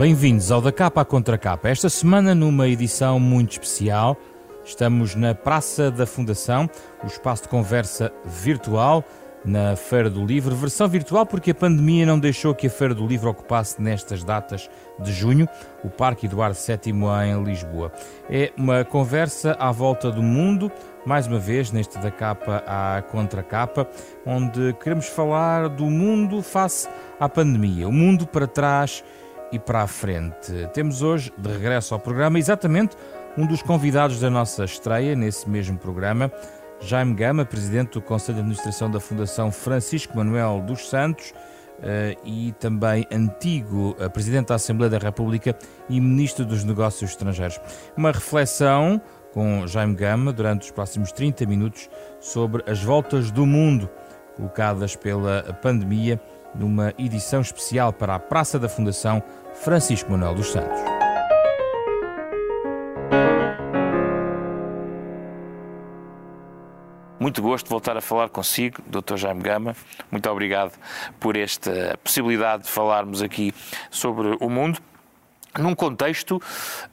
bem-vindos ao Da Capa à Contra Capa. Esta semana, numa edição muito especial, estamos na Praça da Fundação, o espaço de conversa virtual na Feira do Livro, versão virtual porque a pandemia não deixou que a Feira do Livro ocupasse nestas datas de junho o Parque Eduardo VII em Lisboa. É uma conversa à volta do mundo, mais uma vez neste da capa à contracapa, onde queremos falar do mundo face à pandemia, o mundo para trás e para a frente. Temos hoje, de regresso ao programa, exatamente um dos convidados da nossa estreia nesse mesmo programa, Jaime Gama, presidente do Conselho de Administração da Fundação Francisco Manuel dos Santos eh, e também antigo eh, presidente da Assembleia da República e ministro dos Negócios Estrangeiros. Uma reflexão com Jaime Gama durante os próximos 30 minutos sobre as voltas do mundo colocadas pela pandemia numa edição especial para a Praça da Fundação Francisco Manuel dos Santos. Muito gosto de voltar a falar consigo, Dr. Jaime Gama. Muito obrigado por esta possibilidade de falarmos aqui sobre o mundo num contexto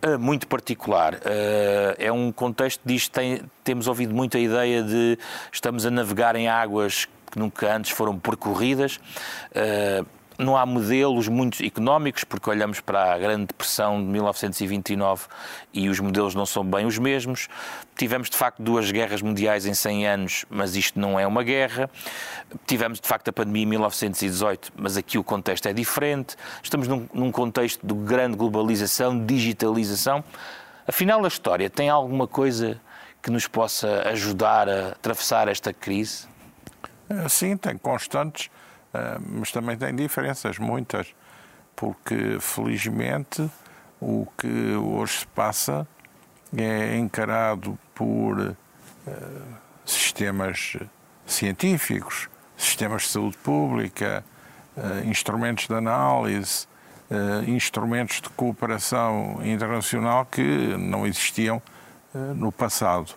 uh, muito particular. Uh, é um contexto, diz, tem, temos ouvido muito a ideia de estamos a navegar em águas que nunca antes foram percorridas. Uh, não há modelos muito económicos, porque olhamos para a Grande Depressão de 1929 e os modelos não são bem os mesmos. Tivemos, de facto, duas guerras mundiais em 100 anos, mas isto não é uma guerra. Tivemos, de facto, a pandemia em 1918, mas aqui o contexto é diferente. Estamos num, num contexto de grande globalização, digitalização. Afinal, a história tem alguma coisa que nos possa ajudar a atravessar esta crise? Sim, tem constantes ah, mas também tem diferenças, muitas, porque felizmente o que hoje se passa é encarado por uh, sistemas científicos, sistemas de saúde pública, uh, instrumentos de análise, instrumentos de cooperação internacional que não existiam no passado.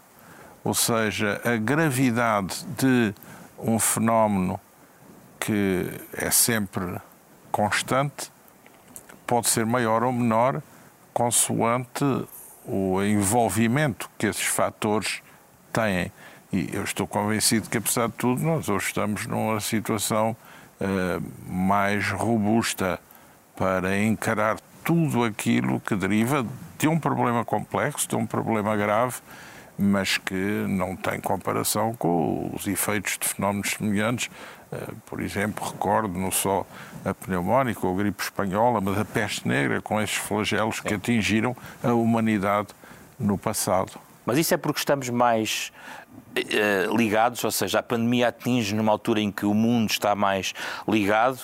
Ou seja, a gravidade de um fenómeno que é sempre constante, pode ser maior ou menor, consoante o envolvimento que esses fatores têm. E eu estou convencido que, apesar de tudo, nós hoje estamos numa situação uh, mais robusta para encarar tudo aquilo que deriva de um problema complexo, de um problema grave, mas que não tem comparação com os efeitos de fenómenos semelhantes eh, por exemplo, recordo não só a pneumónica ou a gripe espanhola, mas a peste negra, com esses flagelos que atingiram a humanidade no passado. Mas isso é porque estamos mais eh, ligados, ou seja, a pandemia atinge numa altura em que o mundo está mais ligado,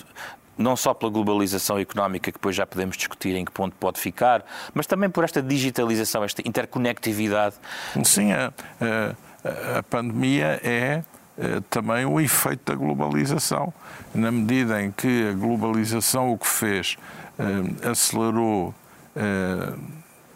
não só pela globalização económica, que depois já podemos discutir em que ponto pode ficar, mas também por esta digitalização, esta interconectividade. Sim, a, a, a pandemia é eh, também o efeito da globalização, na medida em que a globalização o que fez eh, acelerou eh,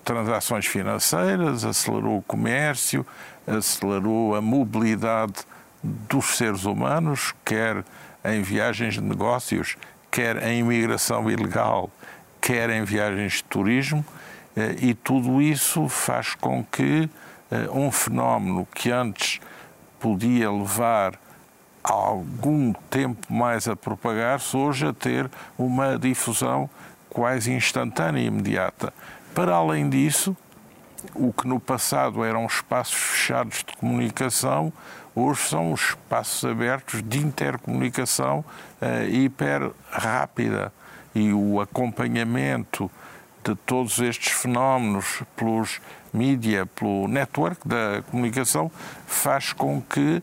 transações financeiras, acelerou o comércio, acelerou a mobilidade dos seres humanos, quer em viagens de negócios, quer em imigração ilegal, quer em viagens de turismo, e tudo isso faz com que um fenómeno que antes podia levar algum tempo mais a propagar-se, hoje a ter uma difusão quase instantânea e imediata. Para além disso, o que no passado eram espaços fechados de comunicação, hoje são os espaços abertos de intercomunicação uh, hiper rápida. E o acompanhamento de todos estes fenómenos pelos mídia, pelo network da comunicação, faz com que uh,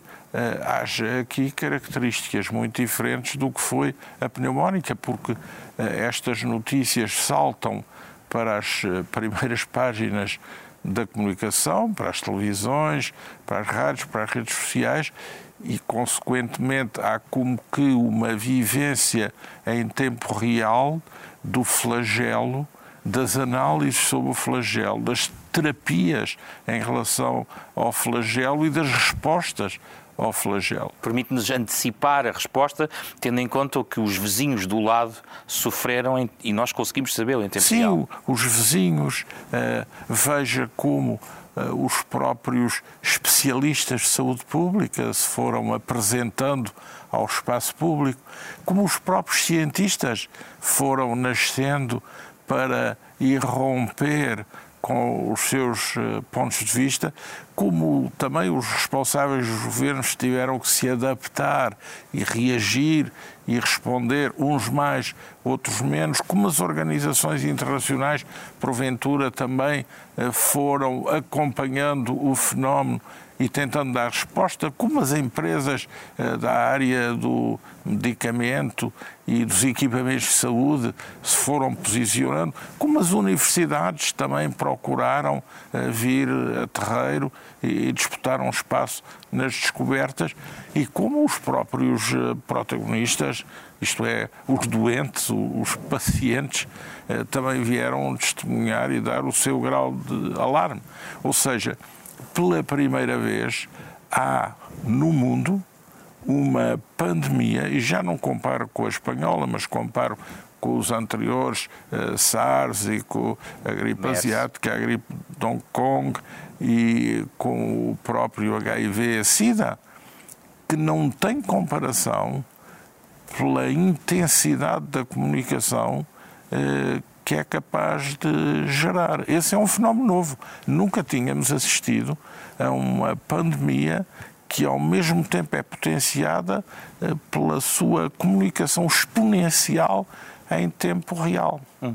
haja aqui características muito diferentes do que foi a pneumónica, porque uh, estas notícias saltam para as primeiras páginas da comunicação, para as televisões, para as rádios, para as redes sociais e, consequentemente, há como que uma vivência em tempo real do flagelo das análises sobre o flagelo, das terapias em relação ao flagelo e das respostas ao flagelo. Permite-nos antecipar a resposta, tendo em conta o que os vizinhos do lado sofreram em, e nós conseguimos sabê-lo em tempo Sim, real. Sim, os vizinhos, uh, veja como uh, os próprios especialistas de saúde pública se foram apresentando ao espaço público, como os próprios cientistas foram nascendo para irromper com os seus eh, pontos de vista, como também os responsáveis dos governos tiveram que se adaptar e reagir e responder, uns mais, outros menos, como as organizações internacionais, porventura, também eh, foram acompanhando o fenómeno e tentando dar resposta, como as empresas eh, da área do medicamento e dos equipamentos de saúde se foram posicionando, como as universidades também procuraram eh, vir a terreiro e disputaram espaço nas descobertas e como os próprios eh, protagonistas, isto é, os doentes, os pacientes, também vieram testemunhar e dar o seu grau de alarme. Ou seja, pela primeira vez, há no mundo uma pandemia, e já não comparo com a espanhola, mas comparo com os anteriores, uh, SARS e com a gripe asiática, a gripe de Hong Kong e com o próprio HIV-Sida, que não tem comparação pela intensidade da comunicação uh, que é capaz de gerar. Esse é um fenómeno novo. Nunca tínhamos assistido a uma pandemia que ao mesmo tempo é potenciada eh, pela sua comunicação exponencial em tempo real. Hum.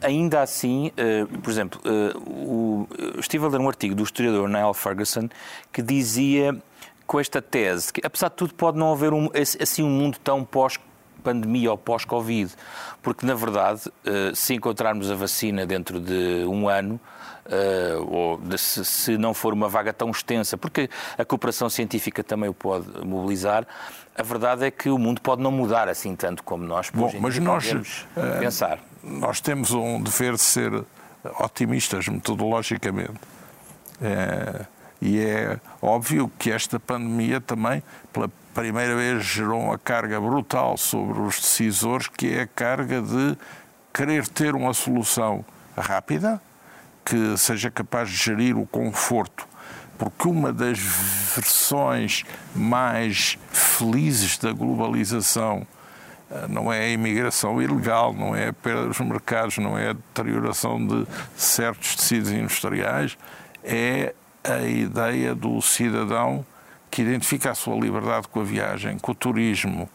Ainda assim, uh, por exemplo, o, estive a ler um artigo do historiador Niall Ferguson que dizia com esta tese que, apesar de tudo, pode não haver um, assim um mundo tão pós pandemia ou pós-Covid, porque na verdade, eh, se encontrarmos a vacina dentro de um ano, eh, ou se não for uma vaga tão extensa, porque a cooperação científica também o pode mobilizar, a verdade é que o mundo pode não mudar assim tanto como nós Bom, mas nós uh, pensar. Nós temos um dever de ser otimistas metodologicamente. e é óbvio que esta pandemia também, pela primeira vez gerou uma carga brutal sobre os decisores, que é a carga de querer ter uma solução rápida, que seja capaz de gerir o conforto. Porque uma das versões mais felizes da globalização eh, não é a imigração ilegal, não é a perda dos mercados, não é a deterioração de certos tecidos industriais, é a ideia do cidadão que identifica a sua liberdade com a viagem, com o turismo,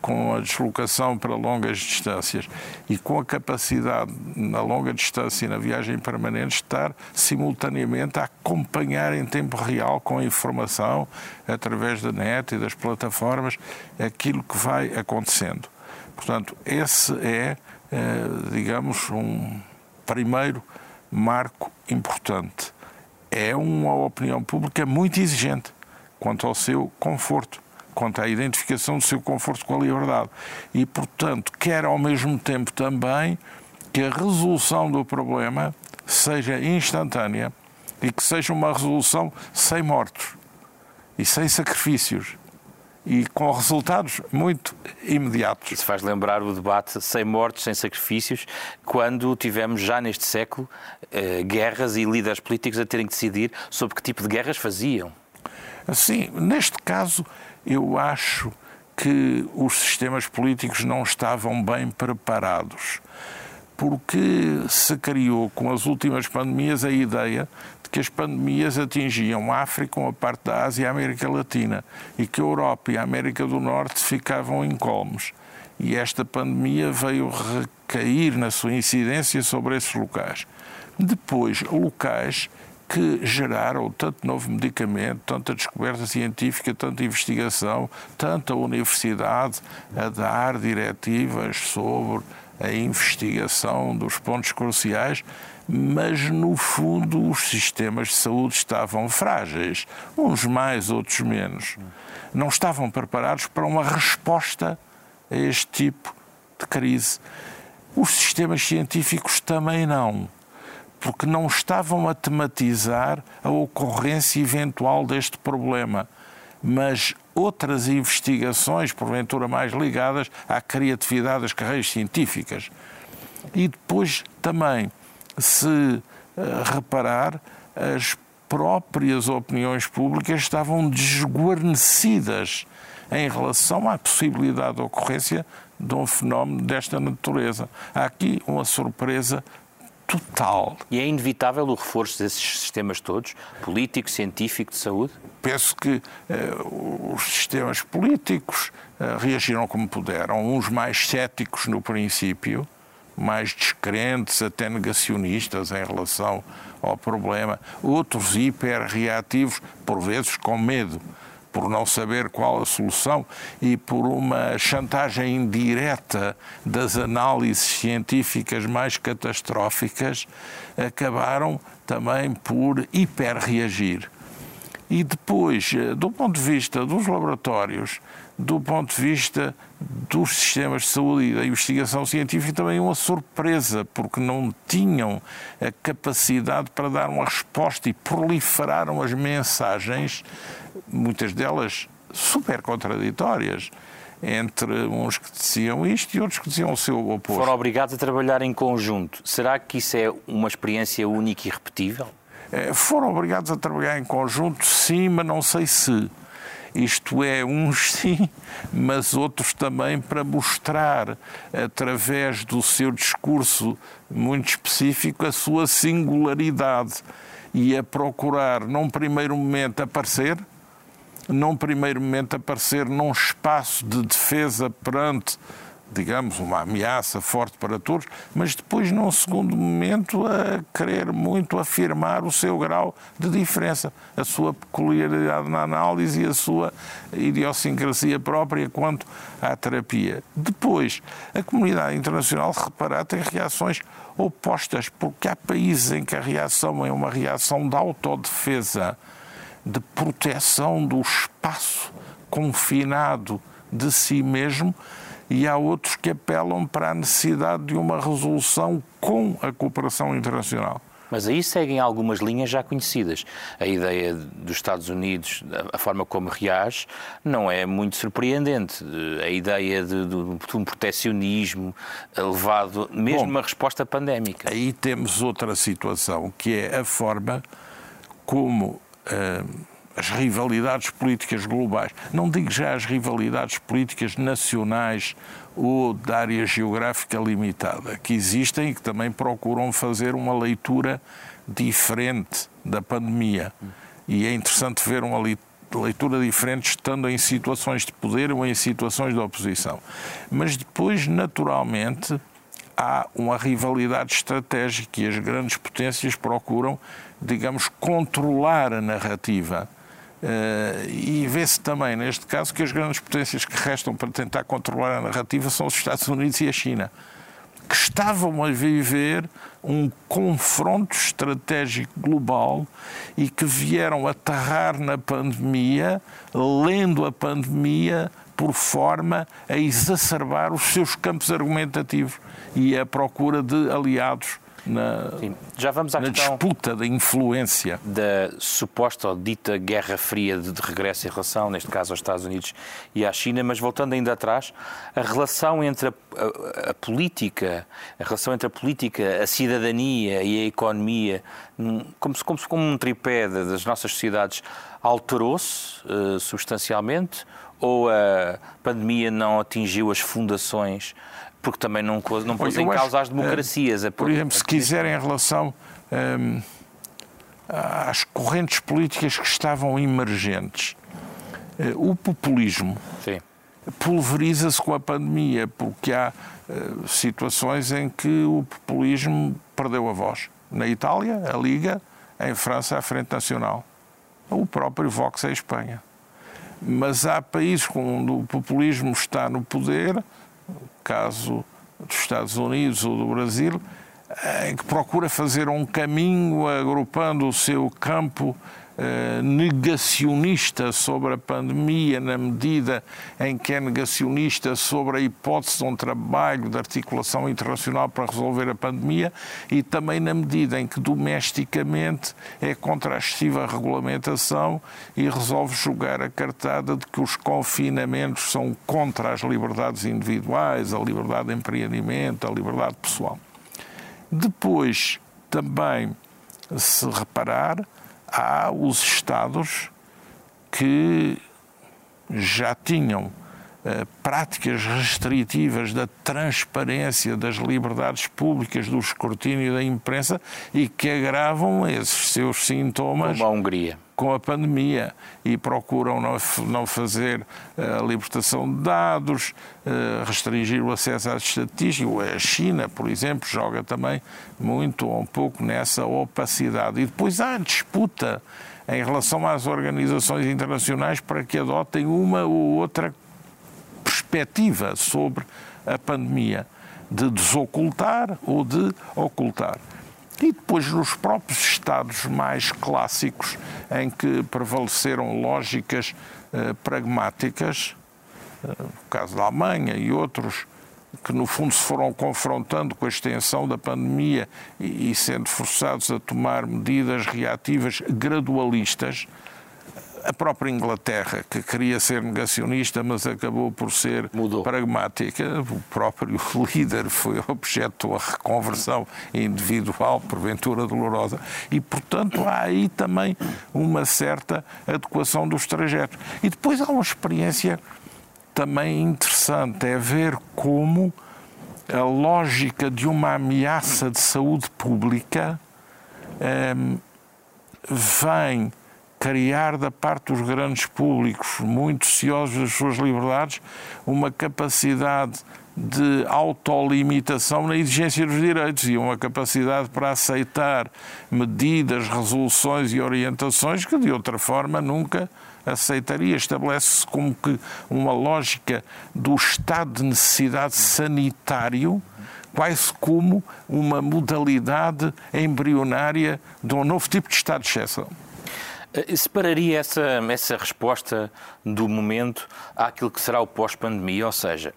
com a deslocação para longas distâncias e com a capacidade na longa distância e na viagem permanente estar simultaneamente a acompanhar em tempo real com a informação através da net e das plataformas aquilo que vai acontecendo. Portanto, esse é, eh, digamos, um primeiro marco importante. É uma opinião pública muito exigente quanto ao seu conforto, quanto à identificação do seu conforto com a liberdade. E, portanto, quer ao mesmo tempo também que a resolução do problema seja instantânea e que seja uma resolução sem mortos e sem sacrifícios e com resultados muito imediatos. Isso faz lembrar o debate sem mortes, sem sacrifícios, quando tivemos já neste século eh, guerras e líderes políticos a terem que decidir sobre que tipo de guerras faziam. Sim, neste caso, eu acho que os sistemas políticos não estavam bem preparados, porque se criou com as últimas pandemias a ideia de que as pandemias atingiam a África, uma parte da Ásia e a América Latina, e que a Europa e a América do Norte ficavam incólumes. E esta pandemia veio recair na sua incidência sobre esses locais. Depois, locais que geraram tanto novo medicamento, tanta descoberta científica, tanta investigação, tanta universidade a dar diretivas sobre a investigação dos pontos cruciais, mas no fundo os sistemas de saúde estavam frágeis, uns mais, outros menos. Não estavam preparados para uma resposta a este tipo de crise. Os sistemas científicos também não porque não estavam a tematizar a ocorrência eventual deste problema. mas outras investigações, porventura mais ligadas à criatividade das carreiras científicas. E depois também, se uh, reparar, as próprias opiniões públicas estavam desguarnecidas em relação à possibilidade de ocorrência de um fenómeno desta natureza. Há aqui uma surpresa total. E é inevitável o reforço desses sistemas todos, político, científico, de saúde? Penso que uh, os sistemas políticos uh, reagiram como puderam, uns mais céticos no princípio, mais descrentes, até negacionistas em relação ao problema, outros hiperreativos, por vezes com medo por não saber qual a solução e por uma chantagem indireta das análises científicas mais catastróficas, acabaram também por hiperreagir. E depois, eh, do ponto de vista dos laboratórios, do ponto de vista dos sistemas de saúde e da investigação científica, também uma surpresa, porque não tinham a capacidade para dar uma resposta e proliferaram as mensagens muitas delas super contraditórias, entre uns que diziam isto e outros que diziam o seu oposto. Foram obrigados a trabalhar em conjunto. Será que isso é uma experiência única e repetível? É, foram obrigados a trabalhar em conjunto, sim, mas não sei se. Isto é, uns sim, mas outros também para mostrar, através do seu discurso muito específico, a sua singularidade e a procurar, num primeiro momento, aparecer num primeiro momento, aparecer num espaço de defesa perante, digamos, uma ameaça forte para todos, mas depois, num segundo momento, a querer muito afirmar o seu grau de diferença, a sua peculiaridade na análise e a sua idiosincrasia própria quanto à terapia. Depois, a comunidade internacional, reparar, tem reações opostas, porque há países em que a reação é uma reação de autodefesa de proteção do espaço confinado de si mesmo e há outros que apelam para a necessidade de uma resolução com a cooperação internacional. Mas aí seguem algumas linhas já conhecidas. A ideia dos Estados Unidos, a forma como reage, não é muito surpreendente. A ideia de, de, um proteccionismo elevado, mesmo Bom, resposta pandémica. Aí temos outra situação, que é a forma como as rivalidades políticas globais, não digo já as rivalidades políticas nacionais ou da área geográfica limitada, que existem e que também procuram fazer uma leitura diferente da pandemia. E é interessante ver uma leitura diferente estando em situações de poder ou em situações de oposição. Mas depois, naturalmente, há uma rivalidade estratégica e as grandes potências procuram, digamos, controlar a narrativa. Uh, e vê-se também, neste caso, que as grandes potências que restam para tentar controlar a narrativa são os Estados Unidos e a China, que estavam a viver um confronto estratégico global e que vieram aterrar na pandemia, lendo a pandemia por forma a exacerbar os seus campos argumentativos e a procura de aliados na, Sim. Já vamos à na disputa da influência. Da suposta ou dita Guerra Fria de, de regresso em relação, neste caso, aos Estados Unidos e à China, mas voltando ainda atrás, a relação entre a, a, a política, a relação entre a política, a cidadania e a economia, como se, como, se, como um tripé das nossas sociedades, alterou-se uh, substancialmente ou a pandemia não atingiu as fundações porque também não, não pôs em causa as democracias. Uh, por exemplo, se quiserem em relação um, às correntes políticas que estavam emergentes, uh, o populismo pulveriza-se com a pandemia, porque há uh, situações em que o populismo perdeu a voz. Na Itália, a Liga, em França, a Frente Nacional. O próprio Vox em Espanha. Mas há países onde o populismo está no poder caso dos Estados Unidos ou do Brasil, em que procura fazer um caminho agrupando o seu campo eh, negacionista sobre a pandemia, na medida em que é negacionista sobre a hipótese de um trabalho de articulação internacional para resolver a pandemia, e também na medida em que domesticamente é contra a excessiva regulamentação e resolve jogar a cartada de que os confinamentos são contra as liberdades individuais, a liberdade de empreendimento, a liberdade pessoal. Depois, também, se reparar, há os Estados que já tinham eh, práticas restritivas da transparência das liberdades públicas, do escrutínio da imprensa e que agravam esses seus sintomas. Como a Hungria. Com a pandemia e procuram não, não fazer a libertação de dados, eh, restringir o acesso às estatísticas. A China, por exemplo, joga também muito ou um pouco nessa opacidade. E depois há disputa em relação às organizações internacionais para que adotem uma ou outra perspectiva sobre a pandemia, de desocultar ou de ocultar. E depois nos próprios Estados mais clássicos, em que prevaleceram lógicas eh, pragmáticas, eh, o caso da Alemanha e outros, que no fundo se foram confrontando com a extensão da pandemia e, e sendo forçados a tomar medidas reativas gradualistas, a própria Inglaterra, que queria ser negacionista, mas acabou por ser Mudou. pragmática, o próprio líder foi objeto a reconversão individual, porventura dolorosa, e, portanto, há aí também uma certa adequação dos trajetos. E depois há uma experiência também interessante, é ver como a lógica de uma ameaça de saúde pública ehm, vem criar da parte dos grandes públicos, muito ciosos das suas liberdades, uma capacidade de autolimitação na exigência dos direitos e uma capacidade para aceitar medidas, resoluções e orientações que de outra forma nunca aceitaria. Estabelece-se como que uma lógica do estado de necessidade sanitário quase como uma modalidade embrionária de um novo tipo de estado de exceção. Eh, separaria essa, essa resposta do momento àquilo que será o pós-pandemia, ou seja,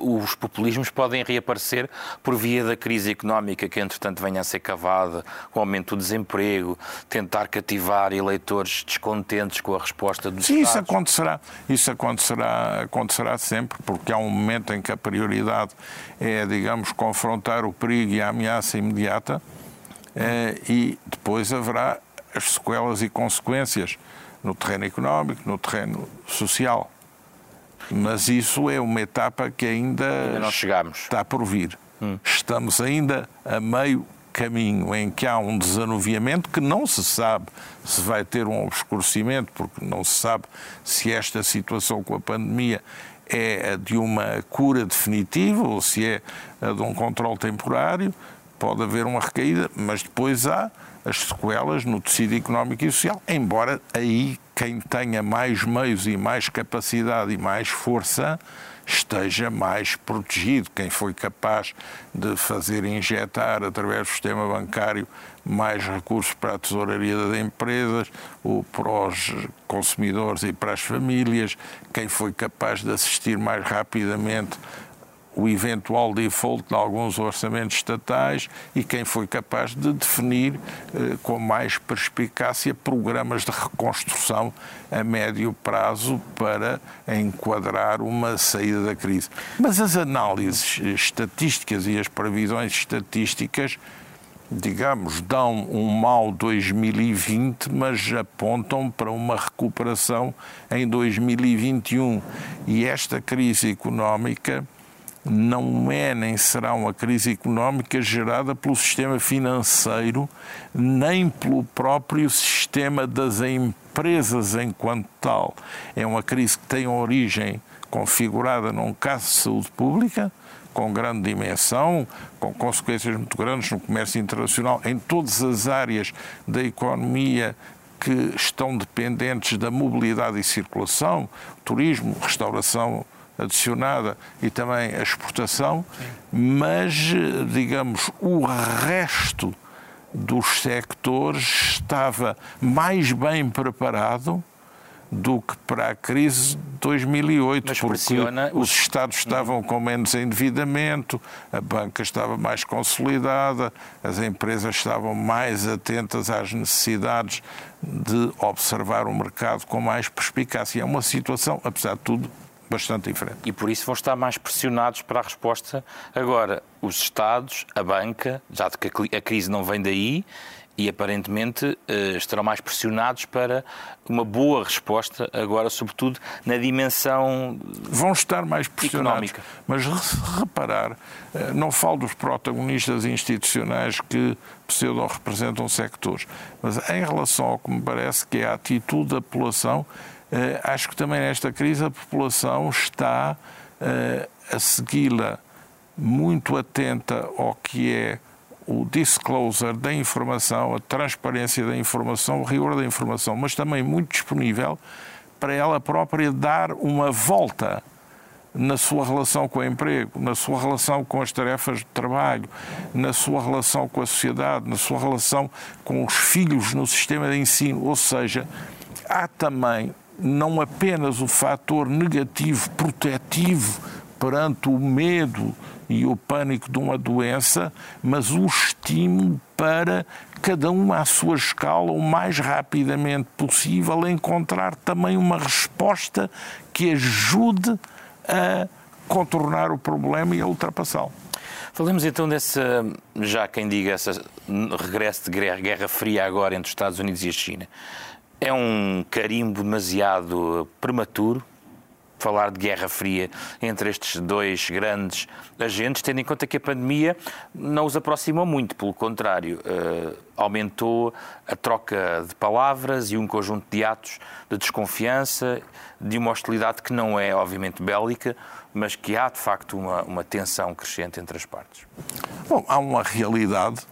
os populismos podem reaparecer por via da crise económica que, entretanto, venha a ser cavada, com o aumento do desemprego, tentar cativar eleitores descontentes com a resposta dos Sim, Estados. isso acontecerá. Isso acontecerá, acontecerá sempre, porque há um momento em que a prioridade é, digamos, confrontar o perigo e a ameaça imediata, eh, e depois haverá as sequelas e consequências no terreno económico, no terreno social. Mas isso é uma etapa que ainda, ainda não chegamos. está por vir. Hum. Estamos ainda a meio caminho em que há um desanuviamento que não se sabe se vai ter um obscurecimento, porque não se sabe se esta situação com a pandemia é a de uma cura definitiva ou se é a de um controle temporário. Pode haver uma recaída, mas depois há as sequelas no tecido económico e social, embora aí quem tenha mais meios e mais capacidade e mais força esteja mais protegido. Quem foi capaz de fazer injetar através do sistema bancário mais recursos para a tesouraria das empresas, ou para os consumidores e para as famílias, quem foi capaz de assistir mais rapidamente o eventual default de alguns orçamentos estatais e quem foi capaz de definir eh, com mais perspicácia programas de reconstrução a médio prazo para enquadrar uma saída da crise. Mas as análises estatísticas e as previsões estatísticas digamos, dão um mau 2020, mas apontam para uma recuperação em 2021. E esta crise económica não é nem será uma crise económica gerada pelo sistema financeiro, nem pelo próprio sistema das empresas enquanto tal. É uma crise que tem origem configurada num caso de saúde pública, com grande dimensão, com consequências muito grandes no comércio internacional, em todas as áreas da economia que estão dependentes da mobilidade e circulação, turismo, restauração, adicionada e também a exportação, Sim. mas, digamos, o resto dos sectores estava mais bem preparado do que para a crise de 2008, Mas porque pressiona os os- Estados estavam com menos endividamento, a banca estava mais consolidada, as empresas estavam mais atentas às necessidades de observar o mercado com mais perspicácia. É uma situação, apesar de tudo, bastante diferente. E por isso vão estar mais pressionados para a resposta. Agora, os Estados, a banca, já que a crise não vem daí, e aparentemente eh, estarão mais pressionados para uma boa resposta, agora, sobretudo na dimensão. vão estar mais pressionados. Económica. Mas re- reparar, eh, não falo dos protagonistas institucionais que pseudo representam sectores, mas em relação ao que me parece que é a atitude da população, acho que também nesta crise a população está eh, a segui-la muito atenta ao que é o disclosure da informação, a transparência da informação, o rigor da informação, mas também muito disponível para ela própria dar uma volta na sua relação com o emprego, na sua relação com as tarefas de trabalho, na sua relação com a sociedade, na sua relação com os filhos no sistema de ensino. Ou seja, há também não apenas o fator negativo, protetivo perante o medo e o pânico de uma doença, mas o estímulo para cada um à sua escala, o mais rapidamente possível, encontrar também uma resposta que ajude a contornar o problema e a ultrapassá-lo. Falemos então dessa, já quem diga, essa regresso de guerra, guerra fria agora entre os Estados Unidos e a China. É um carimbo demasiado prematuro falar de guerra fria entre estes dois grandes agentes, tendo em conta que a pandemia não os aproximou muito, pelo contrário, eh, aumentou a troca de palavras e um conjunto de atos de desconfiança, de uma hostilidade que não é, obviamente, bélica, mas que há, de facto, uma, uma tensão crescente entre as partes. Bom, há uma realidade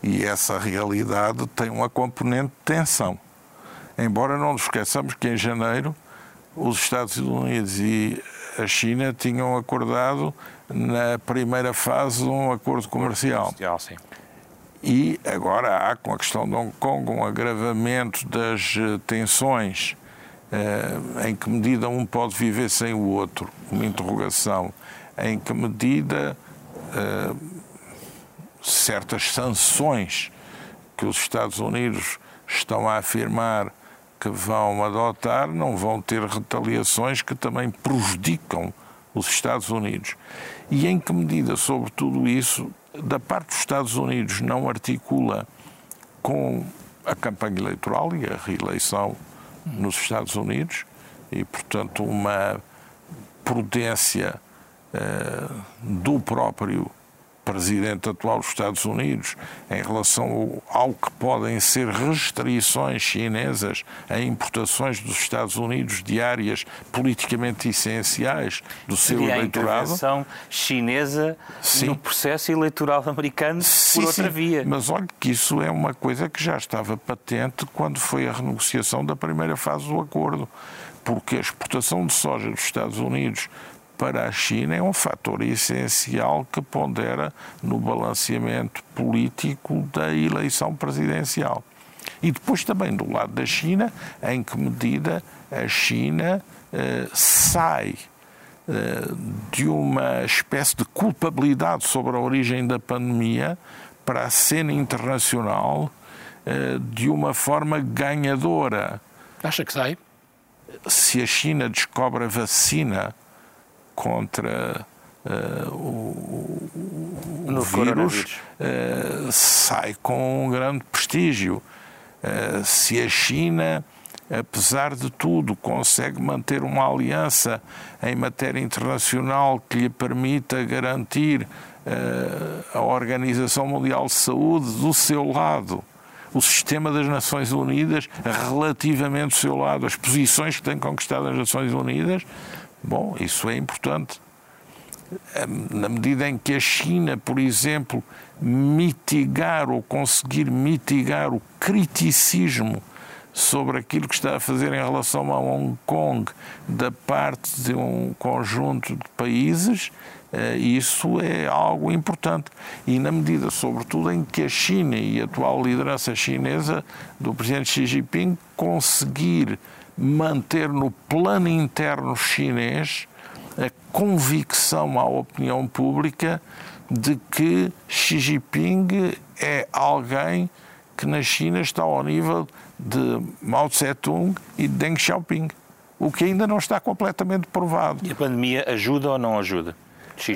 e essa realidade tem uma componente de tensão. Embora não nos esqueçamos que em janeiro os Estados Unidos e a China tinham acordado na primeira fase um acordo comercial. Ah, sim. E agora há, com a questão de Hong Kong, um agravamento das eh, tensões. eh, em que medida um pode viver sem o outro? Uma interrogação. Em que medida eh, certas sanções que os Estados Unidos estão a afirmar que vão adotar não vão ter retaliações que também prejudicam os Estados Unidos. E em que medida, sobre tudo isso, da parte dos Estados Unidos não articula com a campanha eleitoral e a reeleição nos Estados Unidos e, portanto, uma prudência eh, do próprio presidente atual dos Estados Unidos em relação ao, que podem ser restrições chinesas a importações dos Estados Unidos de áreas politicamente essenciais do seu Seria a eleitorado. intervenção chinesa Sim. no processo eleitoral americano Sim, por outra sim. via. Mas olha que isso é uma coisa que já estava patente quando foi a renegociação da primeira fase do acordo. Porque a exportação de soja dos Estados Unidos para a China é um fator essencial que pondera no balanceamento político da eleição presidencial. E depois também do lado da China, em que medida a China eh, sai eh, de uma espécie de culpabilidade sobre a origem da pandemia para a cena internacional eh, de uma forma ganhadora. Acha que sai? Se a China descobre a vacina contra eh, o, o vírus, eh, sai com um grande prestígio. Eh, se a China, apesar de tudo, consegue manter uma aliança em matéria internacional que lhe permita garantir a Organização Mundial de Saúde do seu lado, o sistema das Nações Unidas relativamente do seu lado, as posições que têm conquistado as Nações Unidas, bom, isso é importante. Na medida em que a China, por exemplo, mitigar ou conseguir mitigar o criticismo sobre aquilo que está a fazer em relação a Hong Kong da parte de um conjunto de países, eh, isso é algo importante. E na medida, sobretudo, em que a China e a atual liderança chinesa do presidente Xi Jinping conseguir manter no plano interno chinês a convicção à opinião pública de que Xi Jinping é alguém que na China está ao nível de Mao Tse-tung e de Deng Xiaoping, o que ainda não está completamente provado. E a pandemia ajuda ou não ajuda?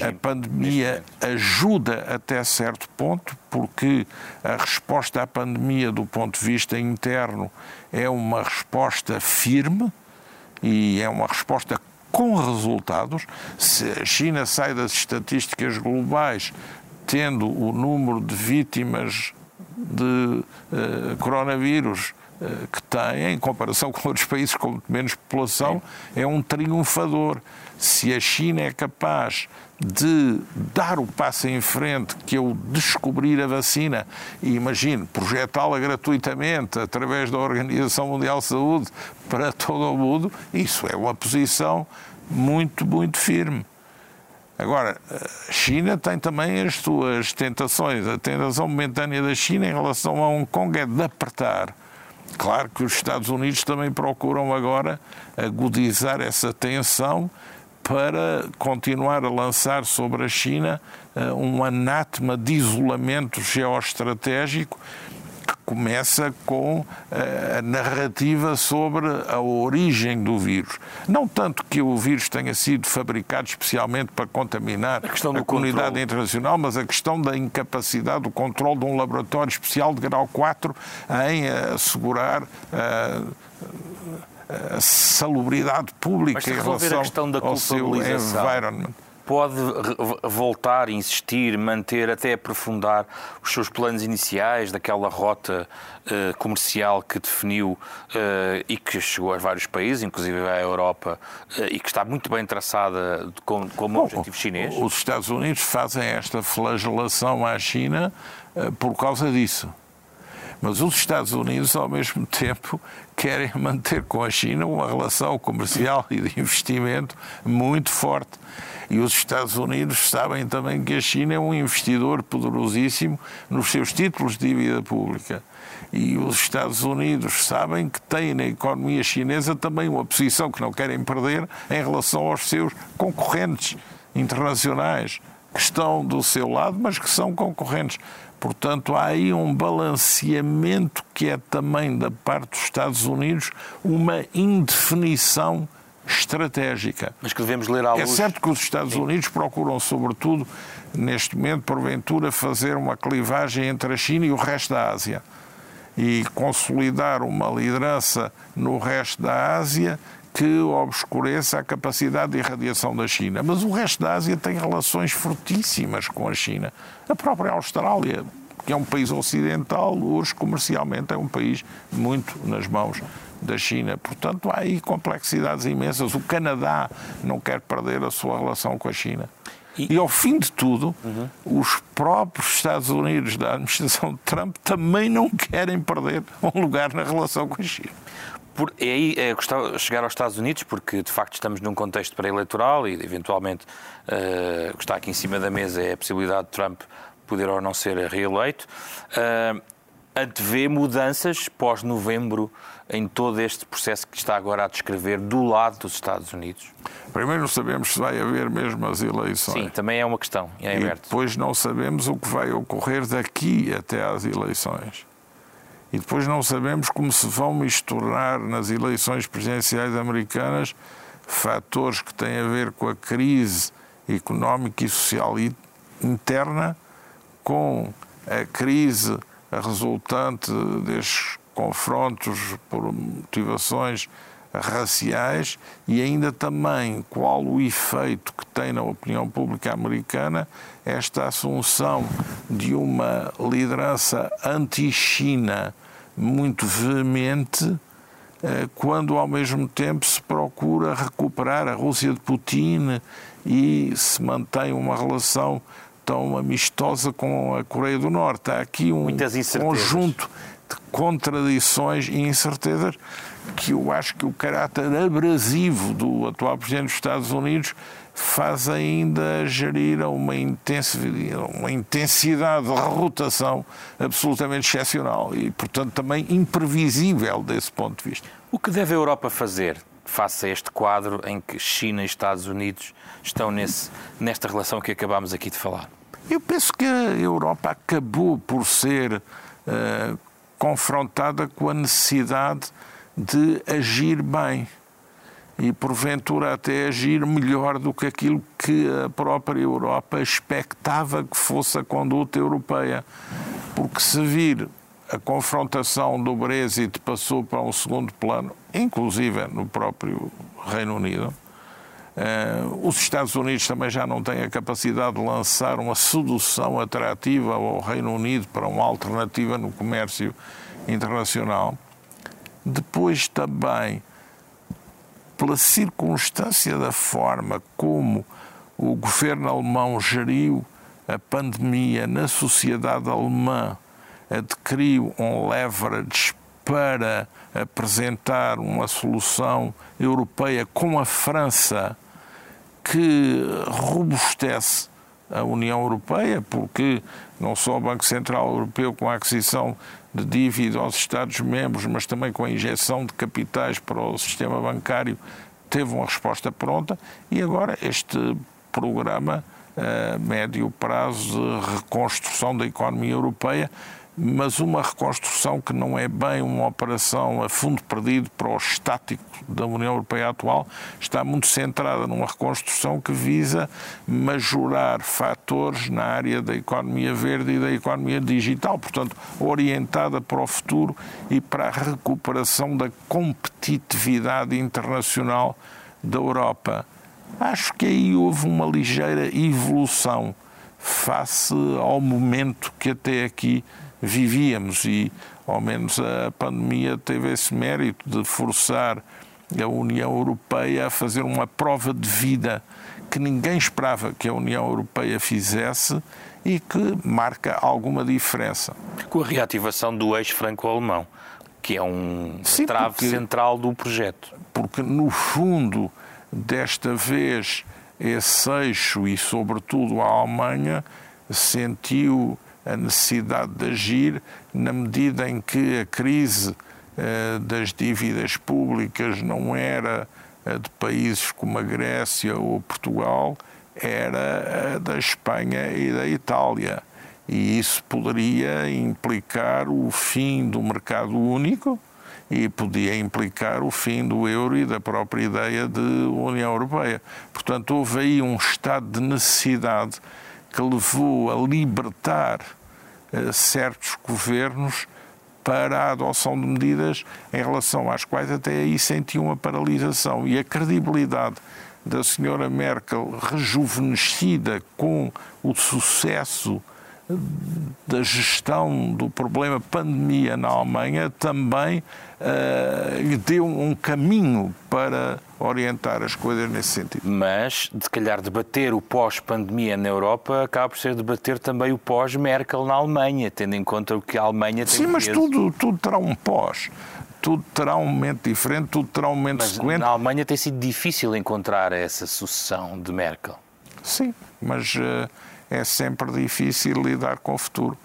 A pandemia ajuda até certo ponto, porque a resposta à pandemia, do ponto de vista interno, é uma resposta firme e é uma resposta com resultados. Se a China sai das estatísticas globais tendo o número de vítimas de uh, coronavírus uh, que tem, em comparação com outros países com menos população, é um triunfador. Se a China é capaz de dar o passo em frente que eu descobrir a vacina e imagino projetá-la gratuitamente através da Organização Mundial de Saúde para todo o mundo, isso é uma posição muito, muito firme. Agora, a China tem também as suas tentações. A tentação momentânea da China em relação a Hong Kong é de apertar. Claro que os Estados Unidos também procuram agora agudizar essa tensão para continuar a lançar sobre a China uh, um anátema de isolamento geoestratégico que começa com uh, a narrativa sobre a origem do vírus. Não tanto que o vírus tenha sido fabricado especialmente para contaminar a, a comunidade controle. internacional, mas a questão da incapacidade do controle de um laboratório especial de grau 4 em assegurar. Uh, salubridade pública em relação a questão da ao seu environment pode voltar, insistir, manter, até aprofundar os seus planos iniciais daquela rota uh, comercial que definiu uh, e que chegou a vários países, inclusive à Europa, uh, e que está muito bem traçada como, como Bom, objetivo chinês? Os Estados Unidos fazem esta flagelação à China por causa disso. Mas os Estados Unidos, ao mesmo tempo, querem manter com a China uma relação comercial e de investimento muito forte. E os Estados Unidos sabem também que a China é um investidor poderosíssimo nos seus títulos de dívida pública. E os Estados Unidos sabem que têm na economia chinesa também uma posição que não querem perder em relação aos seus concorrentes internacionais, que estão do seu lado, mas que são concorrentes. Portanto, há aí um balanceamento que é também da parte dos Estados Unidos uma indefinição estratégica. Mas que devemos ler à luz. É certo que os Estados Unidos procuram, sobretudo, neste momento, porventura, fazer uma clivagem entre a China e o resto da Ásia e consolidar uma liderança no resto da Ásia que obscureça a capacidade de irradiação da China. Mas o resto da Ásia tem relações fortíssimas com a China. A própria Austrália, que é um país ocidental, hoje comercialmente é um país muito nas mãos da China. Portanto, há aí complexidades imensas. O Canadá não quer perder a sua relação com a China. E, ao fim de tudo, uhum. os próprios Estados Unidos da administração de Trump também não querem perder um lugar na relação com a China. Por, é aí é, gostava chegar aos Estados Unidos, porque de facto estamos num contexto pré-eleitoral e eventualmente uh, o que está aqui em cima da mesa é a possibilidade de Trump poder ou não ser reeleito. Uh, antevê mudanças pós-novembro em todo este processo que está agora a descrever do lado dos Estados Unidos? Primeiro não sabemos se vai haver mesmo as eleições. Sim, também é uma questão, é e depois não sabemos o que vai ocorrer daqui até às eleições e depois não sabemos como se vão misturar nas eleições presidenciais americanas fatores que têm a ver com a crise económica e social interna com a crise resultante destes confrontos por motivações raciais e ainda também qual o efeito que tem na opinião pública americana esta assunção de uma liderança anti-China muito veemente, eh, quando ao mesmo tempo se procura recuperar a Rússia de Putin e se mantém uma relação tão amistosa com a Coreia do Norte. Há aqui um conjunto de contradições e incertezas que eu acho que o caráter abrasivo do atual Presidente dos Estados Unidos faz ainda gerir uma intensidade, uma intensidade de rotação absolutamente excepcional e, portanto, também imprevisível desse ponto de vista. O que deve a Europa fazer face a este quadro em que China e Estados Unidos estão nesse, nesta relação que acabámos aqui de falar? Eu penso que a Europa acabou por ser uh, confrontada com a necessidade de agir bem e, porventura, até agir melhor do que aquilo que a própria Europa expectava que fosse a conduta europeia. Porque se vir a confrontação do Brexit passou para um segundo plano, inclusive no próprio Reino Unido. Uh, os Estados Unidos também já não têm a capacidade de lançar uma sedução atrativa ao Reino Unido para uma alternativa no comércio internacional. Depois também, pela circunstância da forma como o governo alemão geriu a pandemia na sociedade alemã, adquiriu um leverage para apresentar uma solução europeia com a França que robustece a União Europeia, porque não só o Banco Central Europeu, com a aquisição de dívida aos Estados-membros, mas também com a injeção de capitais para o sistema bancário, teve uma resposta pronta. E agora este programa a médio prazo de reconstrução da economia europeia mas uma reconstrução que não é bem uma operação a fundo perdido para o estático da União Europeia atual, está muito centrada numa reconstrução que visa majorar fatores na área da economia verde e da economia digital, portanto, orientada para o futuro e para a recuperação da competitividade internacional da Europa. Acho que aí houve uma ligeira evolução face ao momento que até aqui vivíamos e, ao menos, a pandemia teve esse mérito de forçar a União Europeia a fazer uma prova de vida que ninguém esperava que a União Europeia fizesse e que marca alguma diferença. Com a reativação do eixo franco-alemão, que é um Sim, trave porque, central do projeto. Porque, no fundo, desta vez, esse eixo e, sobretudo, a Alemanha sentiu a necessidade de agir na medida em que a crise eh, das dívidas públicas não era de países como a Grécia ou Portugal, era da Espanha e da Itália. E isso poderia implicar o fim do mercado único e podia implicar o fim do euro e da própria ideia de União Europeia. Portanto, houve aí um estado de necessidade levou a libertar eh, certos governos para a adoção de medidas em relação às quais até aí sentiam uma paralisação. E a credibilidade da senhora Merkel, rejuvenescida com o sucesso da gestão do problema pandemia na Alemanha também uh, lhe deu um caminho para orientar as coisas nesse sentido. Mas, de calhar, debater o pós-pandemia na Europa acaba por ser debater também o pós-Merkel na Alemanha, tendo em conta o que a Alemanha tem Sim, mas tudo, tudo terá um pós. Tudo terá um momento diferente, tudo terá um momento mas sequente. Na Alemanha tem sido difícil encontrar essa sucessão de Merkel. Sim, mas. Uh, é sempre difícil lidar com o futuro.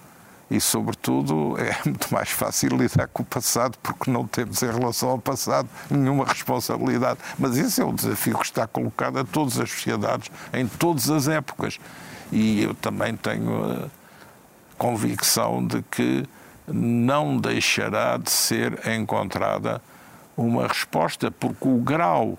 E, sobretudo, é muito mais fácil lidar com o passado porque não temos, em relação ao passado, nenhuma responsabilidade. Mas esse é o desafio que está colocado a todas as sociedades, em todas as épocas. E eu também tenho a convicção de que não deixará de ser encontrada uma resposta, porque o grau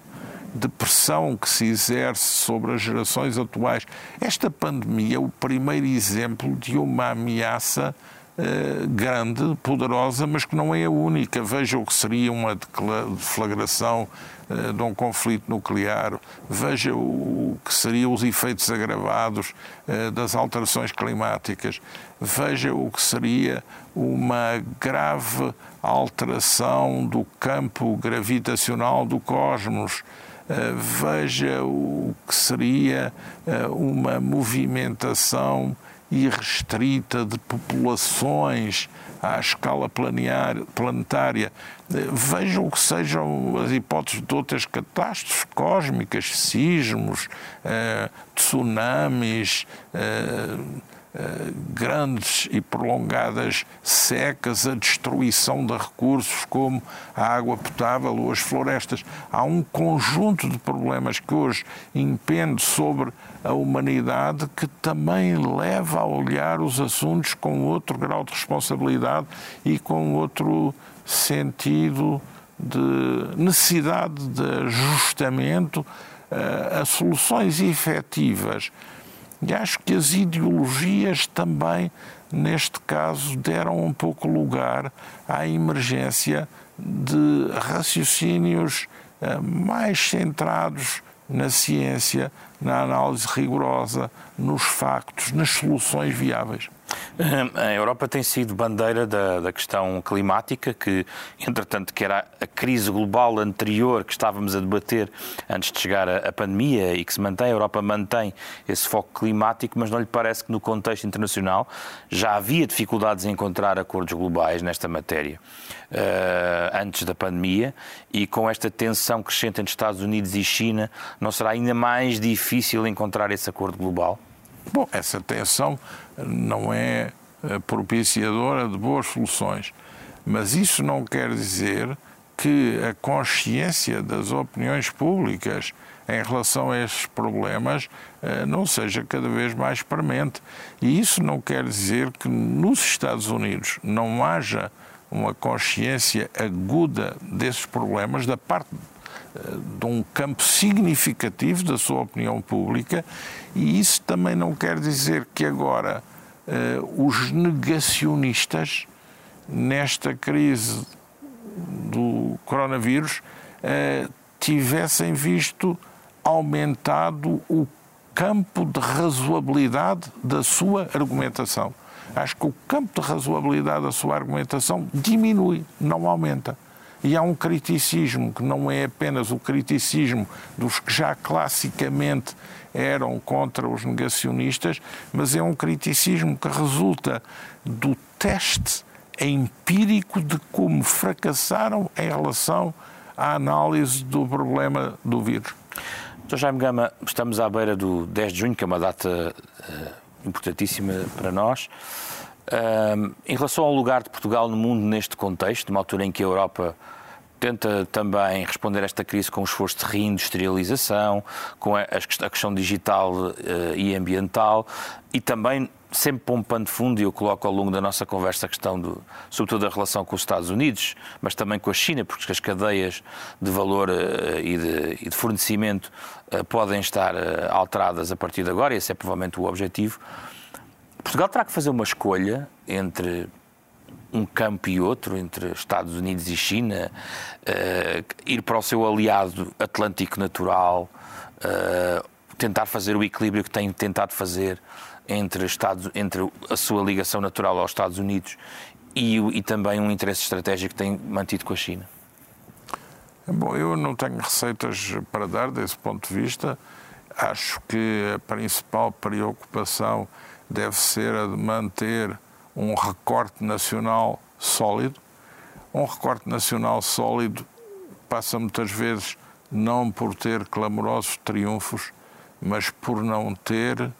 de pressão que se exerce sobre as gerações atuais. Esta pandemia é o primeiro exemplo de uma ameaça Uh, grande, poderosa, mas que não é a única. Veja o que seria uma deflagração uh, de um conflito nuclear, veja o que seriam os efeitos agravados uh, das alterações climáticas, veja o que seria uma grave alteração do campo gravitacional do cosmos. Eh, veja o que seria eh, uma movimentação irrestrita de populações à escala planetária. Vejam que sejam as hipóteses de outras catástrofes cósmicas, sismos, eh, tsunamis, eh, eh, grandes e prolongadas secas, a destruição de recursos como a água potável ou as florestas. Há um conjunto de problemas que hoje impende sobre a humanidade que também leva a olhar os assuntos com outro grau de responsabilidade e com outro sentido de necessidade de ajustamento eh, a soluções efetivas e acho que as ideologias também, neste caso, deram um pouco lugar à emergência de raciocínios eh, mais centrados na ciência, na análise rigorosa, nos factos, nas soluções viáveis. A Europa tem sido bandeira da, da, questão climática, que, entretanto, que era a crise global anterior que estávamos a debater antes de chegar a, a pandemia e que se mantém. A Europa mantém esse foco climático, mas não lhe parece que no contexto internacional já havia dificuldades em encontrar acordos globais nesta matéria uh, antes da pandemia e com esta tensão crescente entre Estados Unidos e China, não será ainda mais difícil encontrar esse acordo global? Bom, essa tensão não é eh, propiciadora de boas soluções, mas isso não quer dizer que a consciência das opiniões públicas em relação a estes problemas eh, não seja cada vez mais premente. E isso não quer dizer que nos Estados Unidos não haja uma consciência aguda desses problemas da parte de um campo significativo da sua opinião pública, e isso também não quer dizer que agora uh, os negacionistas, nesta crise do coronavírus, uh, tivessem visto aumentado o campo de razoabilidade da sua argumentação. Acho que o campo de razoabilidade da sua argumentação diminui, não aumenta. E há um criticismo que não é apenas o criticismo dos que já classicamente eram contra os negacionistas, mas é um criticismo que resulta do teste empírico de como fracassaram em relação à análise do problema do vírus. Dr. Jaime Gama, estamos à beira do 10 de junho, que é uma data uh, importantíssima para nós. Uh, em relação ao lugar de Portugal no mundo neste contexto, numa altura em que a Europa tenta também responder a esta crise com um esforço de reindustrialização, com a, questão digital uh, e ambiental e também sempre pompando fundo, e eu coloco ao longo da nossa conversa a questão, do, sobretudo da relação com os Estados Unidos, mas também com a China, porque as cadeias de valor uh, e, de, e, de, fornecimento uh, podem estar alteradas a partir de agora, e esse é provavelmente o objetivo. Portugal terá que fazer uma escolha entre um campo e outro, entre Estados Unidos e China, uh, ir para o seu aliado atlântico natural, uh, tentar fazer o equilíbrio que tem tentado fazer entre, Estados, entre a sua ligação natural aos Estados Unidos e, e também um interesse estratégico que tem mantido com a China? Bom, eu não tenho receitas para dar desse ponto de vista. Acho que a principal preocupação deve ser a de manter um recorte nacional sólido. Um recorte nacional sólido passa muitas vezes não por ter clamorosos triunfos, mas por não ter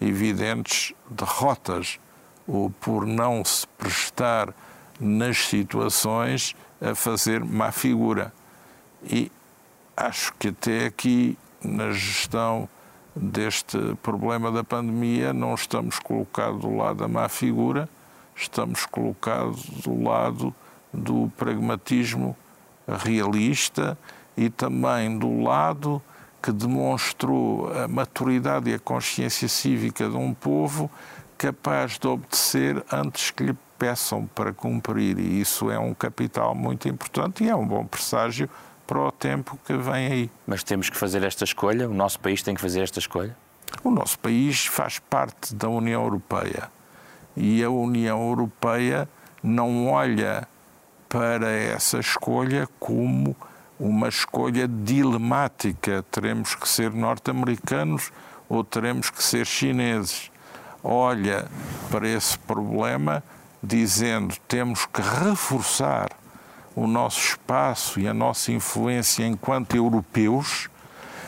evidentes derrotas ou por não se prestar nas situações a fazer má figura. E acho que até aqui, na gestão deste problema da pandemia, não estamos colocados do lado da má figura, estamos colocados do lado do pragmatismo realista e também do lado que demonstrou a maturidade e a consciência cívica de um povo capaz de obedecer antes que lhe peçam para cumprir. E isso é um capital muito importante e é um bom presságio para o tempo que vem aí. Mas temos que fazer esta escolha? O nosso país tem que fazer esta escolha? O nosso país faz parte da União Europeia e a União Europeia não olha para essa escolha como uma escolha dilemática. Teremos que ser norte-americanos ou teremos que ser chineses. olha para esse problema dizendo temos que reforçar o nosso espaço e a nossa influência enquanto europeus,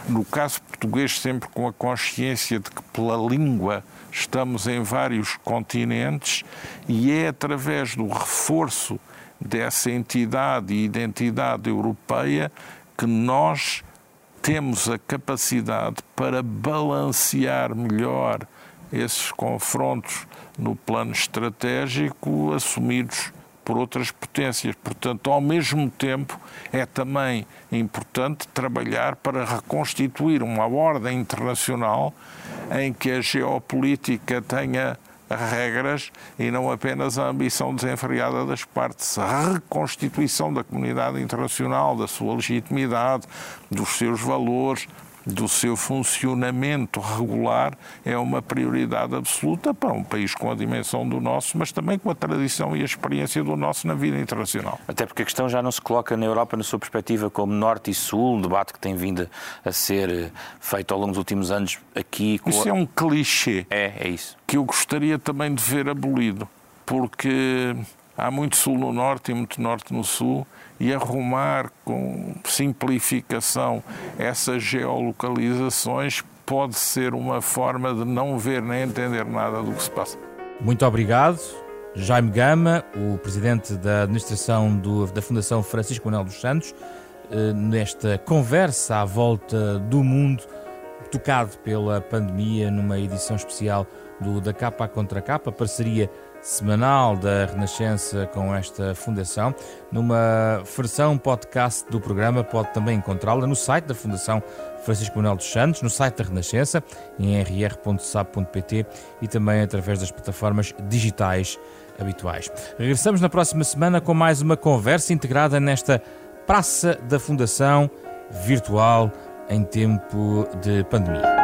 no caso português, sempre com a consciência de que, pela língua, estamos em vários continentes e é através do reforço dessa entidade e identidade europeia que nós temos a capacidade para balancear melhor esses confrontos no plano estratégico assumidos por outras potências. Portanto, ao mesmo tempo, é também importante trabalhar para reconstituir uma ordem internacional em que a geopolítica tenha regras e não apenas a ambição desenfreada das partes. A reconstituição da comunidade internacional, da sua legitimidade, dos seus valores, do seu funcionamento regular é uma prioridade absoluta para um país com a dimensão do nosso, mas também com a tradição e a experiência do nosso na vida internacional. Até porque a questão já não se coloca na Europa, na sua perspectiva, como Norte e Sul, um debate que tem vindo a ser eh, feito ao longo dos últimos anos aqui. Isso é um clichê. É, é isso. Que eu gostaria também de ver abolido, porque há muito Sul no Norte e muito Norte no Sul e arrumar com simplificação essas geolocalizações pode ser uma forma de não ver nem entender nada do que se passa. Muito obrigado. Jaime Gama, o presidente da administração do, da Fundação Francisco Manuel dos Santos, eh, nesta conversa à volta do mundo, tocado pela pandemia, numa edição especial do Da Capa Contra Capa, parceria semanal da Renascença com esta fundação. Numa versão podcast do programa, pode também encontrá-la no site da Fundação Francisco Manuel dos Santos, no site da Renascença, em rr.sab.pt e também através das plataformas digitais habituais. Regressamos na próxima semana com mais uma conversa integrada nesta Praça da Fundação virtual em tempo de pandemia.